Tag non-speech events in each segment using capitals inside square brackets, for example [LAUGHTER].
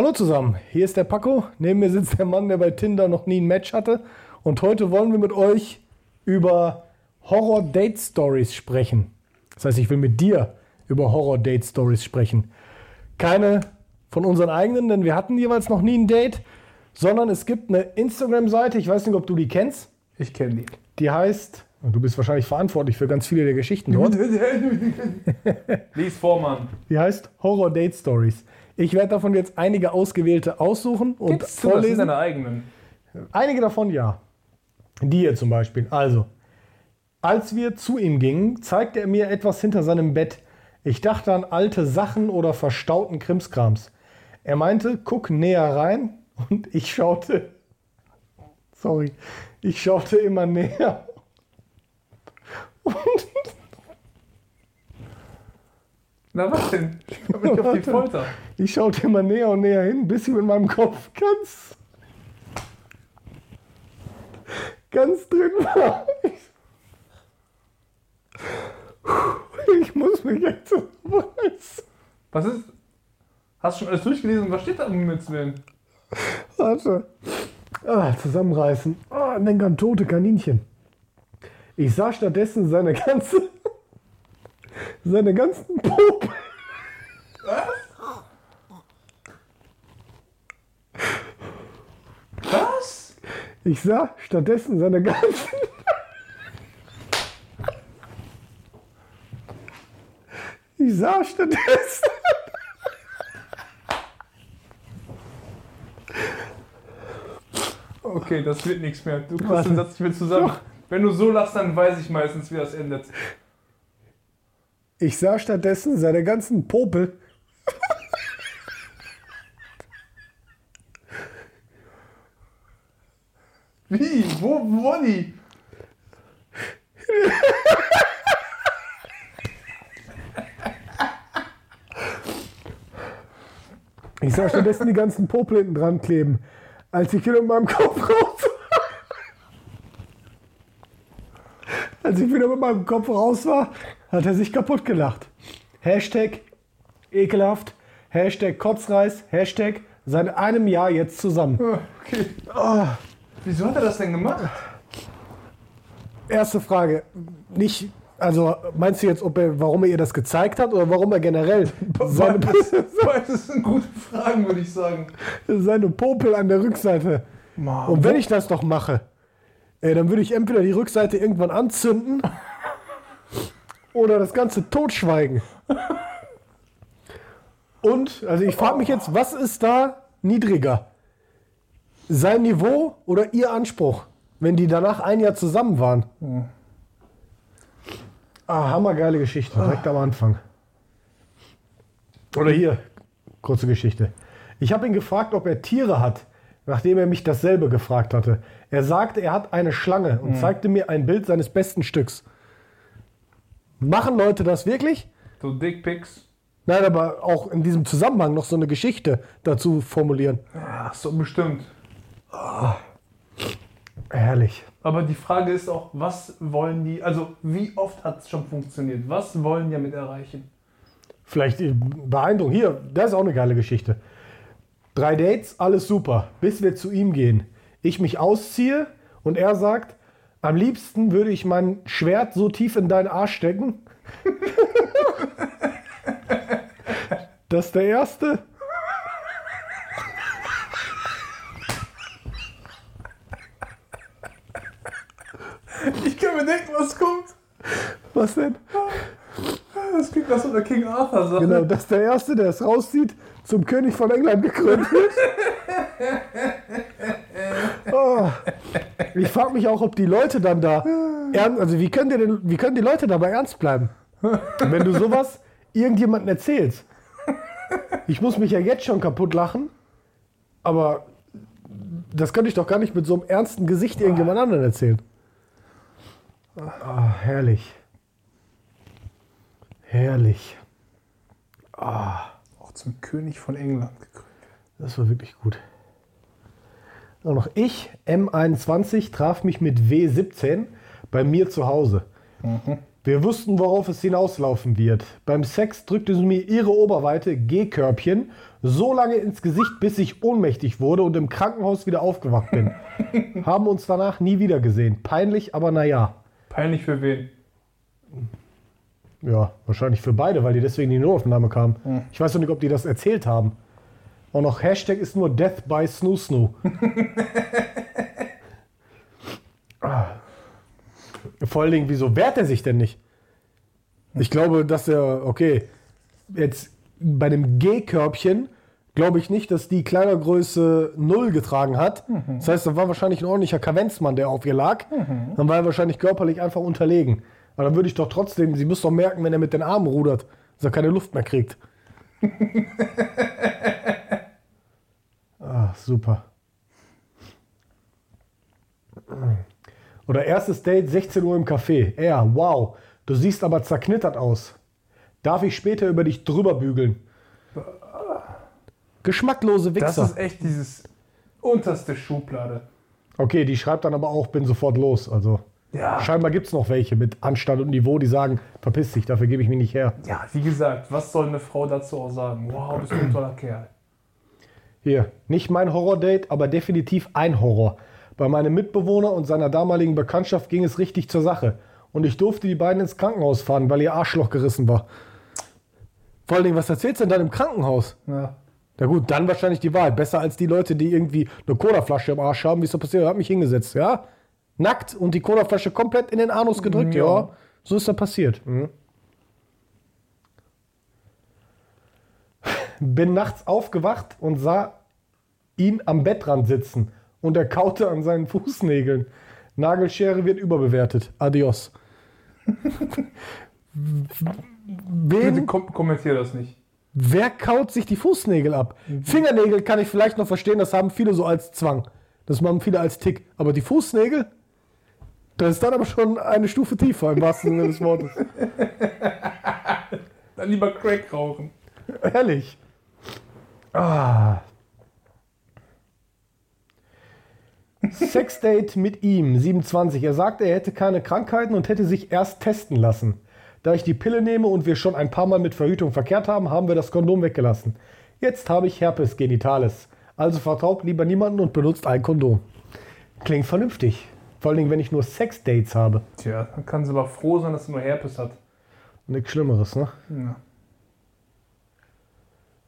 Hallo zusammen, hier ist der Paco. Neben mir sitzt der Mann, der bei Tinder noch nie ein Match hatte. Und heute wollen wir mit euch über Horror-Date-Stories sprechen. Das heißt, ich will mit dir über Horror-Date-Stories sprechen. Keine von unseren eigenen, denn wir hatten jeweils noch nie ein Date, sondern es gibt eine Instagram-Seite, ich weiß nicht, ob du die kennst. Ich kenne die. Die heißt, du bist wahrscheinlich verantwortlich für ganz viele der Geschichten dort. Lies vor, Mann. Die heißt Horror Date Stories. Ich werde davon jetzt einige ausgewählte aussuchen und Gibt's du, vorlesen. deine eigenen. Einige davon ja. Die hier zum Beispiel. Also, als wir zu ihm gingen, zeigte er mir etwas hinter seinem Bett. Ich dachte an alte Sachen oder verstauten Krimskrams. Er meinte, guck näher rein und ich schaute. Sorry, ich schaute immer näher. Und Na was denn? Ich hab mich auf die [LAUGHS] Folter. Ich schaute immer näher und näher hin, bis ich mit meinem Kopf ganz, ganz drin war. Ich muss mich jetzt zusammenreißen. Was ist? Hast du schon alles durchgelesen? Was steht da um Himmels Willen? Warte. Ah, zusammenreißen. Ah, denk an tote Kaninchen. Ich sah stattdessen seine ganze, seine ganzen Puppen. Ich sah stattdessen seine ganzen. Ich sah stattdessen. Okay, das wird nichts mehr. Du kriegst Warte. den Satz nicht mehr zusammen. Wenn du so lachst, dann weiß ich meistens, wie das endet. Ich sah stattdessen seine ganzen Popel. Wie? Wo? Wo die? Ich sah stattdessen die ganzen Popel hinten dran kleben, als ich wieder mit meinem Kopf raus war. Als ich wieder mit meinem Kopf raus war, hat er sich kaputt gelacht. Hashtag ekelhaft, Hashtag Kotzreis, Hashtag seit einem Jahr jetzt zusammen. Ah, Okay. Wieso hat er das denn gemacht? Erste Frage, nicht, also meinst du jetzt, ob er, warum er ihr das gezeigt hat oder warum er generell seine, Beides, beides sind gute Fragen, würde ich sagen. seine Popel an der Rückseite Und wenn ich das doch mache, ey, dann würde ich entweder die Rückseite irgendwann anzünden oder das Ganze totschweigen. Und, also ich frage mich jetzt, was ist da niedriger? Sein Niveau oder ihr Anspruch, wenn die danach ein Jahr zusammen waren? Ah, hammergeile Geschichte, direkt am Anfang. Oder hier, kurze Geschichte. Ich habe ihn gefragt, ob er Tiere hat, nachdem er mich dasselbe gefragt hatte. Er sagte, er hat eine Schlange und zeigte mir ein Bild seines besten Stücks. Machen Leute das wirklich? So Dickpics. Nein, aber auch in diesem Zusammenhang noch so eine Geschichte dazu formulieren. Ach so, bestimmt. Herrlich. Aber die Frage ist auch, was wollen die, also wie oft hat es schon funktioniert? Was wollen die damit erreichen? Vielleicht beeindruckend. Hier, das ist auch eine geile Geschichte. Drei Dates, alles super, bis wir zu ihm gehen. Ich mich ausziehe und er sagt, am liebsten würde ich mein Schwert so tief in deinen Arsch stecken, [LAUGHS] dass der erste. Ich was kommt. Was denn? Das klingt nach so einer King Arthur Sache. Genau, dass der erste, der es rauszieht, zum König von England gekrönt wird. [LAUGHS] Oh. Ich frage mich auch, ob die Leute dann da ernst, also wie können, die denn, wie können die Leute dabei ernst bleiben, wenn du sowas irgendjemandem erzählst? Ich muss mich ja jetzt schon kaputt lachen, aber das könnte ich doch gar nicht mit so einem ernsten Gesicht irgendjemand anderen erzählen. Ah, herrlich. Herrlich. Auch zum König von England gekrönt. Das war wirklich gut. Auch noch ich, M21, traf mich mit W17 bei mir zu Hause. Wir wussten, worauf es hinauslaufen wird. Beim Sex drückte sie mir ihre Oberweite G-Körbchen so lange ins Gesicht, bis ich ohnmächtig wurde und im Krankenhaus wieder aufgewacht bin. [LAUGHS] Haben uns danach nie wieder gesehen. Peinlich, aber naja. Peinlich für wen? Ja, wahrscheinlich für beide, weil die deswegen in die Notaufnahme kamen. Ich weiß noch nicht, ob die das erzählt haben. Und noch Hashtag ist nur Death by Snoo Snoo. [LAUGHS] Ah. Vor allen Dingen, wieso wehrt er sich denn nicht? Ich glaube, dass er, okay, jetzt bei dem G-Körbchen glaube ich nicht, dass die Kleidergröße 0 getragen hat. Das heißt, da war wahrscheinlich ein ordentlicher Kavenzmann, der auf ihr lag. Dann war er wahrscheinlich körperlich einfach unterlegen. Aber dann würde ich doch trotzdem, sie muss doch merken, wenn er mit den Armen rudert, dass er keine Luft mehr kriegt. [LAUGHS] ah, super. Oder erstes Date, 16 Uhr im Café. Er, wow, du siehst aber zerknittert aus. Darf ich später über dich drüber bügeln? Geschmacklose Das Wichser. ist echt dieses unterste Schublade. Okay, die schreibt dann aber auch, bin sofort los. Also Ja. scheinbar gibt es noch welche mit Anstand und Niveau, die sagen, verpiss dich, dafür gebe ich mich nicht her. Ja, wie gesagt, was soll eine Frau dazu auch sagen? Wow, bist du ein toller Kerl. Hier, nicht mein Horror-Date, aber definitiv ein Horror. Bei meinem Mitbewohner und seiner damaligen Bekanntschaft ging es richtig zur Sache. Und ich durfte die beiden ins Krankenhaus fahren, weil ihr Arschloch gerissen war. Vor allen Dingen, was erzählst du denn dann im Krankenhaus? Ja. Na gut, dann wahrscheinlich die Wahl. Besser als die Leute, die irgendwie eine Colaflasche im Arsch haben. Wie ist das passiert? Er hat mich hingesetzt, ja? Nackt und die Colaflasche komplett in den Anus gedrückt, ja. Ja. So ist das passiert. Mhm. Bin nachts aufgewacht und sah ihn am Bettrand sitzen und er kaute an seinen Fußnägeln. Nagelschere wird überbewertet. Adios. [LAUGHS] Wen, kom kommentier das nicht. Wer kaut sich die Fußnägel ab? Fingernägel kann ich vielleicht noch verstehen, das haben viele so als Zwang. Das machen viele als Tick. Aber die Fußnägel? Das ist dann aber schon eine Stufe tiefer im wahrsten Sinne des Wortes. [LAUGHS] Dann lieber Crack rauchen. Ehrlich. Ah. Sexdate mit ihm, 27. Er sagte, er hätte keine Krankheiten und hätte sich erst testen lassen. Da ich die Pille nehme und wir schon ein paar Mal mit Verhütung verkehrt haben, haben wir das Kondom weggelassen. Jetzt habe ich Herpes genitalis. Also vertraut lieber niemanden und benutzt ein Kondom. Klingt vernünftig. Vor allen Dingen, wenn ich nur Sexdates habe. Tja, dann kann sie aber froh sein, dass sie nur Herpes hat. Nichts Schlimmeres, ne? Ja.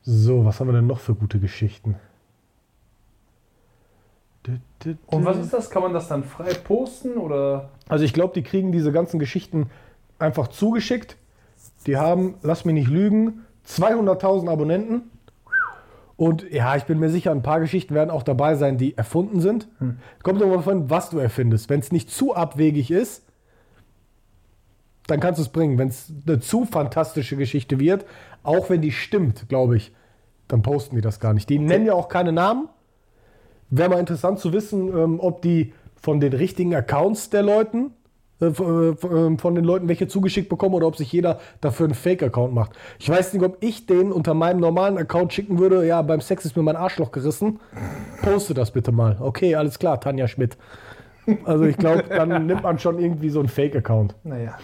So, was haben wir denn noch für gute Geschichten? Und was ist das? Kann man das dann frei posten oder? Also ich glaube, die kriegen diese ganzen Geschichten einfach zugeschickt. Die haben, lass mich nicht lügen, 200.000 Abonnenten. Und ja, ich bin mir sicher, ein paar Geschichten werden auch dabei sein, die erfunden sind. Kommt aber davon, was du erfindest. Wenn es nicht zu abwegig ist, dann kannst du es bringen. Wenn es eine zu fantastische Geschichte wird, auch wenn die stimmt, glaube ich, dann posten die das gar nicht. Die nennen ja auch keine Namen. Wäre mal interessant zu wissen, ähm, ob die von den richtigen Accounts der Leuten, äh, äh, ähm, von den Leuten welche zugeschickt bekommen oder ob sich jeder dafür einen Fake-Account macht. Ich weiß nicht, ob ich den unter meinem normalen Account schicken würde. Ja, beim Sex ist mir mein Arschloch gerissen. Poste das bitte mal. Okay, alles klar, Tanja Schmidt. Also ich glaube, dann [LAUGHS] nimmt man schon irgendwie so einen Fake-Account. Naja.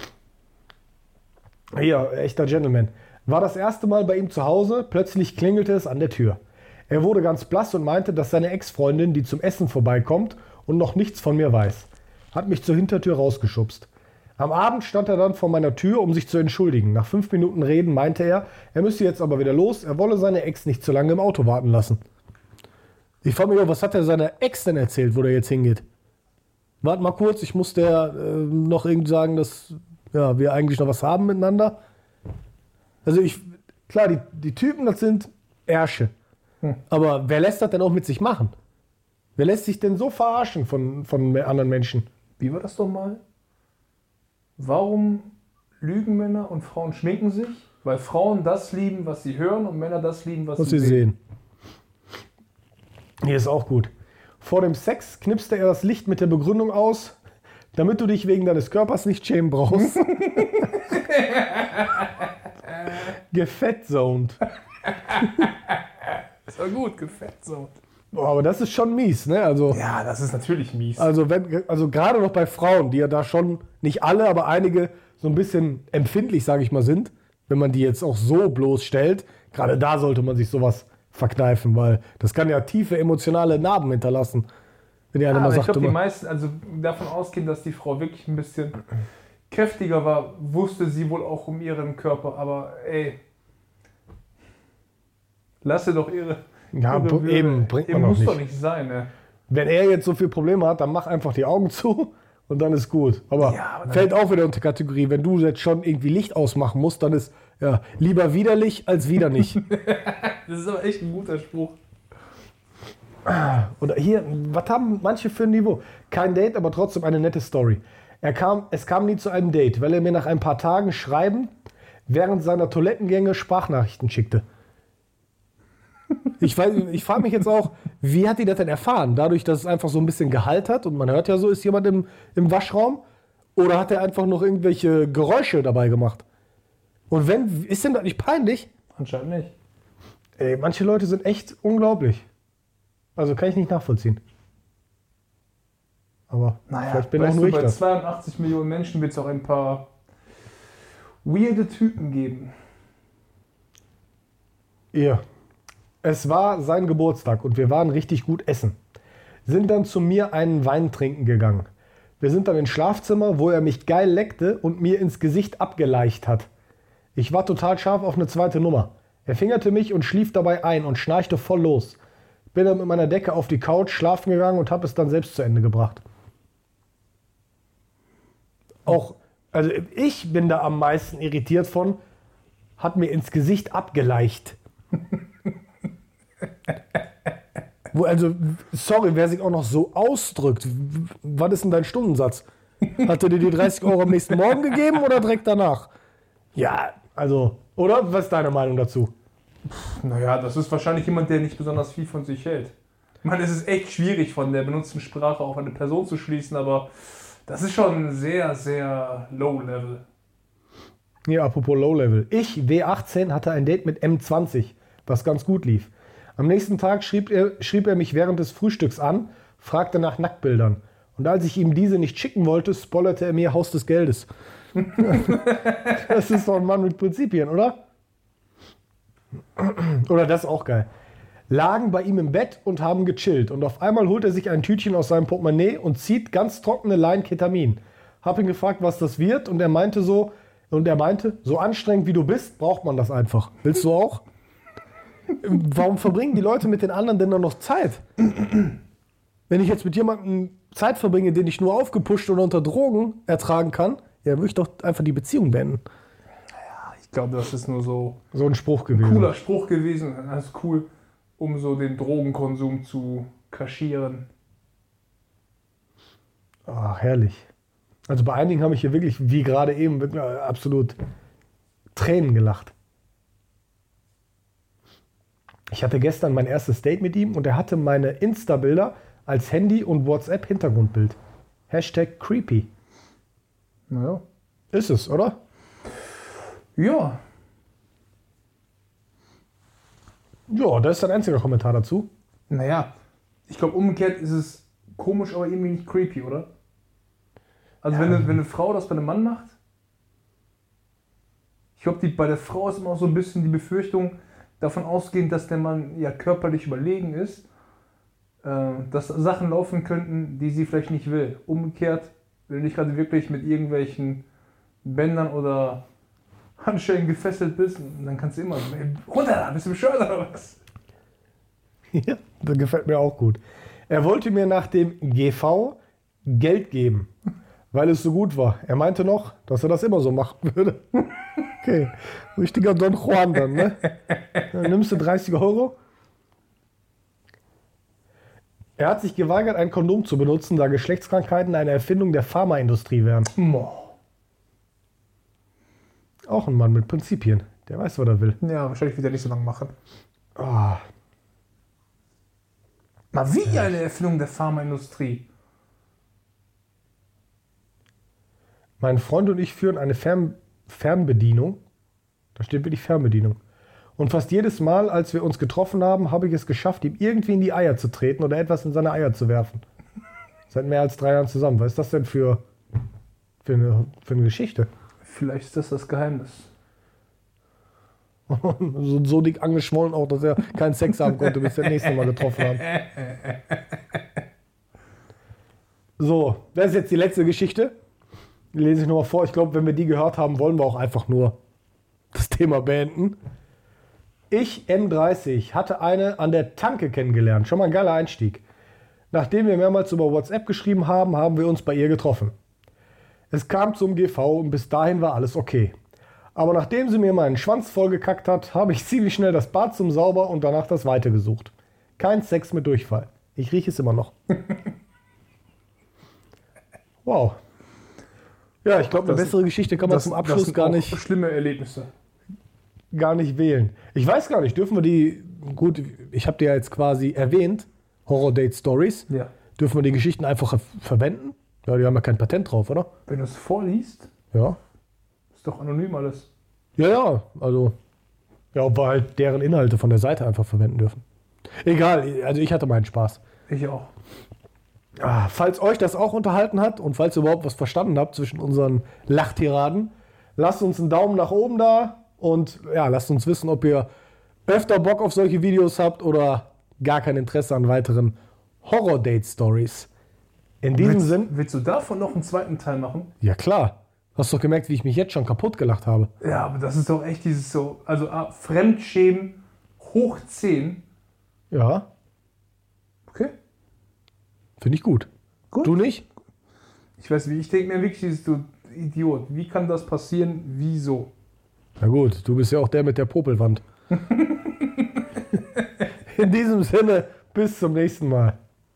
Hier, echter Gentleman. War das erste Mal bei ihm zu Hause, plötzlich klingelte es an der Tür. Er wurde ganz blass und meinte, dass seine Ex-Freundin, die zum Essen vorbeikommt und noch nichts von mir weiß, hat mich zur Hintertür rausgeschubst. Am Abend stand er dann vor meiner Tür, um sich zu entschuldigen. Nach fünf Minuten Reden meinte er, er müsse jetzt aber wieder los, er wolle seine Ex nicht zu lange im Auto warten lassen. Ich frage mich, was hat er seiner Ex denn erzählt, wo der jetzt hingeht? Warte mal kurz, ich muss der äh, noch irgendwie sagen, dass ja, wir eigentlich noch was haben miteinander. Also ich, klar, die, die Typen, das sind Ärsche. Aber wer lässt das denn auch mit sich machen? Wer lässt sich denn so verarschen von, von anderen Menschen? Wie war das doch mal? Warum lügen Männer und Frauen schminken sich? Weil Frauen das lieben, was sie hören und Männer das lieben, was, Was sie Sie sehen. sehen. Hier ist auch gut. Vor dem Sex knipste er das Licht mit der Begründung aus, damit du dich wegen deines Körpers nicht schämen brauchst. [LAUGHS] Gefettzoned. Das war gut, so. Boah, aber das ist schon mies, ne? Also, Ja, das ist natürlich mies. also, wenn, also gerade noch bei Frauen, die ja da schon, nicht alle, aber einige so ein bisschen empfindlich, sage ich mal, sind, wenn man die jetzt auch so bloßstellt, gerade da sollte man sich sowas verkneifen, weil das kann ja tiefe emotionale Narben hinterlassen. Wenn die eine Ja, mal aber ich sagt, glaube, die meisten, also davon ausgehen, dass die Frau wirklich ein bisschen kräftiger war, wusste sie wohl auch um ihren Körper. Aber ey, lasse doch ihre. Ja, b- eben, bringt man doch muss nicht. doch nicht sein, ne? wenn er jetzt so viele Probleme hat, dann mach einfach die Augen zu [LAUGHS] und dann ist gut. Aber, Ja, aber fällt auch wieder unter Kategorie, wenn du jetzt schon irgendwie Licht ausmachen musst, dann ist ja lieber widerlich als wieder nicht. [LAUGHS] Das ist aber echt ein guter Spruch. Oder hier, was haben manche für ein Niveau? Kein Date, aber trotzdem eine nette Story. Er kam, es kam nie zu einem Date, weil er mir nach ein paar Tagen Schreiben während seiner Toilettengänge Sprachnachrichten schickte. Ich, weiß- ich frage mich jetzt auch, wie hat die das denn erfahren? Dadurch, dass es einfach so ein bisschen Gehalt hat und man hört ja so, ist jemand im, im Waschraum? Oder hat er einfach noch irgendwelche Geräusche dabei gemacht? Und wenn, ist denn das nicht peinlich? Anscheinend nicht. Ey, manche Leute sind echt unglaublich. Also kann ich nicht nachvollziehen. Aber vielleicht bin auch nur du, ich bei das. 82 Millionen Menschen wird es auch ein paar weirde Typen geben. Ihr. Es war sein Geburtstag und wir waren richtig gut essen. Sind dann zu mir einen Wein trinken gegangen. Wir sind dann ins Schlafzimmer, wo er mich geil leckte und mir ins Gesicht abgeleicht hat. Ich war total scharf auf eine zweite Nummer. Er fingerte mich und schlief dabei ein und schnarchte voll los. Bin dann mit meiner Decke auf die Couch schlafen gegangen und habe es dann selbst zu Ende gebracht. Auch, also ich bin da am meisten irritiert von, hat mir ins Gesicht abgeleicht. [LAUGHS] Also, sorry, wer sich auch noch so ausdrückt, was ist denn dein Stundensatz? Hat er dir die 30 Euro am nächsten Morgen gegeben oder direkt danach? Ja, also, oder? Was ist deine Meinung dazu? Naja, das ist wahrscheinlich jemand, der nicht besonders viel von sich hält. Ich meine, es ist echt schwierig, von der benutzten Sprache auf eine Person zu schließen, aber das ist schon sehr, sehr low level. Hier, apropos Low Level. Ich, W18, hatte ein Date mit M20, was ganz gut lief. Am nächsten Tag schrieb er, schrieb er mich während des Frühstücks an, fragte nach Nacktbildern. Und als ich ihm diese nicht schicken wollte, spoilerte er mir Haus des Geldes. [LAUGHS] das ist doch ein Mann mit Prinzipien, oder? Oder das ist auch geil. Lagen bei ihm im Bett und haben gechillt. Und auf einmal holt er sich ein Tütchen aus seinem Portemonnaie und zieht ganz trockene Lein Ketamin. Hab ihn gefragt, was das wird, und er meinte so, und er meinte, so anstrengend wie du bist, braucht man das einfach. Willst du auch? Warum verbringen die Leute mit den anderen denn dann noch Zeit? Wenn ich jetzt mit jemandem Zeit verbringe, den ich nur aufgepusht oder unter Drogen ertragen kann, ja, würde ich doch einfach die Beziehung beenden. Ich glaube, das ist nur so So ein Spruch gewesen. cooler Spruch gewesen. Das ist cool, um so den Drogenkonsum zu kaschieren. Ach, herrlich. Also bei einigen habe ich hier wirklich, wie gerade eben, absolut Tränen gelacht. Ich hatte gestern mein erstes Date mit ihm und er hatte meine Insta-Bilder als Handy- und WhatsApp-Hintergrundbild. Hashtag creepy. Naja. Ist es, oder? Ja, Ja, das ist dein einziger Kommentar dazu. naja. Ich glaube, umgekehrt ist es komisch, aber irgendwie nicht creepy, oder? Also, wenn, eine, wenn eine Frau das bei einem Mann macht, ich glaube, bei der Frau ist immer auch so ein bisschen die Befürchtung, davon ausgehend, dass der Mann ja körperlich überlegen ist, äh, dass Sachen laufen könnten, die sie vielleicht nicht will. Umgekehrt, wenn du nicht gerade wirklich mit irgendwelchen Bändern oder Handschellen gefesselt bist, dann kannst du immer runter, da, bist du bescheuert oder was? [LAUGHS] Ja, das gefällt mir auch gut. Er wollte mir nach dem GV Geld geben, weil es so gut war. Er meinte noch, dass er das immer so machen würde. [LAUGHS] Okay, richtiger Don Juan dann, ne? Dann nimmst du 30 Euro. Er hat sich geweigert, ein Kondom zu benutzen, da Geschlechtskrankheiten eine Erfindung der Pharmaindustrie wären. Boah. Auch ein Mann mit Prinzipien. Der weiß, was er will. Ja, wahrscheinlich wird er nicht so lange machen. Ah, Mal wie eine Erfindung der Pharmaindustrie. Mein Freund und ich führen eine Fern Fernbedienung. Da steht wirklich Fernbedienung. Und fast jedes Mal, als wir uns getroffen haben, habe ich es geschafft, ihm irgendwie in die Eier zu treten oder etwas in seine Eier zu werfen. Seit mehr als drei Jahren zusammen. Was ist das denn für, für, eine, für eine Geschichte? Vielleicht ist das das Geheimnis. [LAUGHS] so, so dick angeschwollen auch, dass er keinen Sex haben konnte, bis wir das nächste Mal getroffen haben. [LAUGHS] So, das ist jetzt die letzte Geschichte. Lese ich nochmal vor. Ich glaube, wenn wir die gehört haben, wollen wir auch einfach nur das Thema beenden. Ich, M30, hatte eine an der Tanke kennengelernt. Schon mal ein geiler Einstieg. Nachdem wir mehrmals über WhatsApp geschrieben haben, haben wir uns bei ihr getroffen. Es kam zum GV und bis dahin war alles okay. Aber nachdem sie mir meinen Schwanz vollgekackt hat, habe ich ziemlich schnell das Bad zum Sauber und danach das Weite gesucht. Kein Sex mit Durchfall. Ich rieche es immer noch. [LAUGHS] wow. Ja, ich glaube, eine Das- bessere Geschichte kann man Das- zum das Abschluss sind gar nicht, Schlimme Erlebnisse. gar nicht wählen. Ich weiß gar nicht, dürfen wir die, gut, ich habe die ja jetzt quasi erwähnt, Horror Date Stories, Ja. dürfen wir die Geschichten einfach ver- verwenden? Ja, die haben ja kein Patent drauf, oder? Wenn du es vorliest, Ja. ist doch anonym alles. Ja, ja, also. Ja, ob wir halt deren Inhalte von der Seite einfach verwenden dürfen. Egal, also ich hatte meinen Spaß. Ich auch. Ah, falls euch das auch unterhalten hat und falls ihr überhaupt was verstanden habt zwischen unseren Lachtiraden, lasst uns einen Daumen nach oben da und ja, lasst uns wissen, ob ihr öfter Bock auf solche Videos habt oder gar kein Interesse an weiteren Horror-Date-Stories. In diesem willst, Sinn, Willst du davon noch einen zweiten Teil machen? ja klar. Hast doch gemerkt, wie ich mich jetzt schon kaputt gelacht habe. Ja, aber das ist doch echt dieses so, also ah, Fremdschämen hoch 10. Ja, finde ich gut. gut. Du nicht? Ich weiß wie, ich denke mir wirklich, du Idiot, wie kann das passieren? Wieso? Na gut, du bist ja auch der mit der Popelwand. [LAUGHS] In diesem Sinne, bis zum nächsten Mal.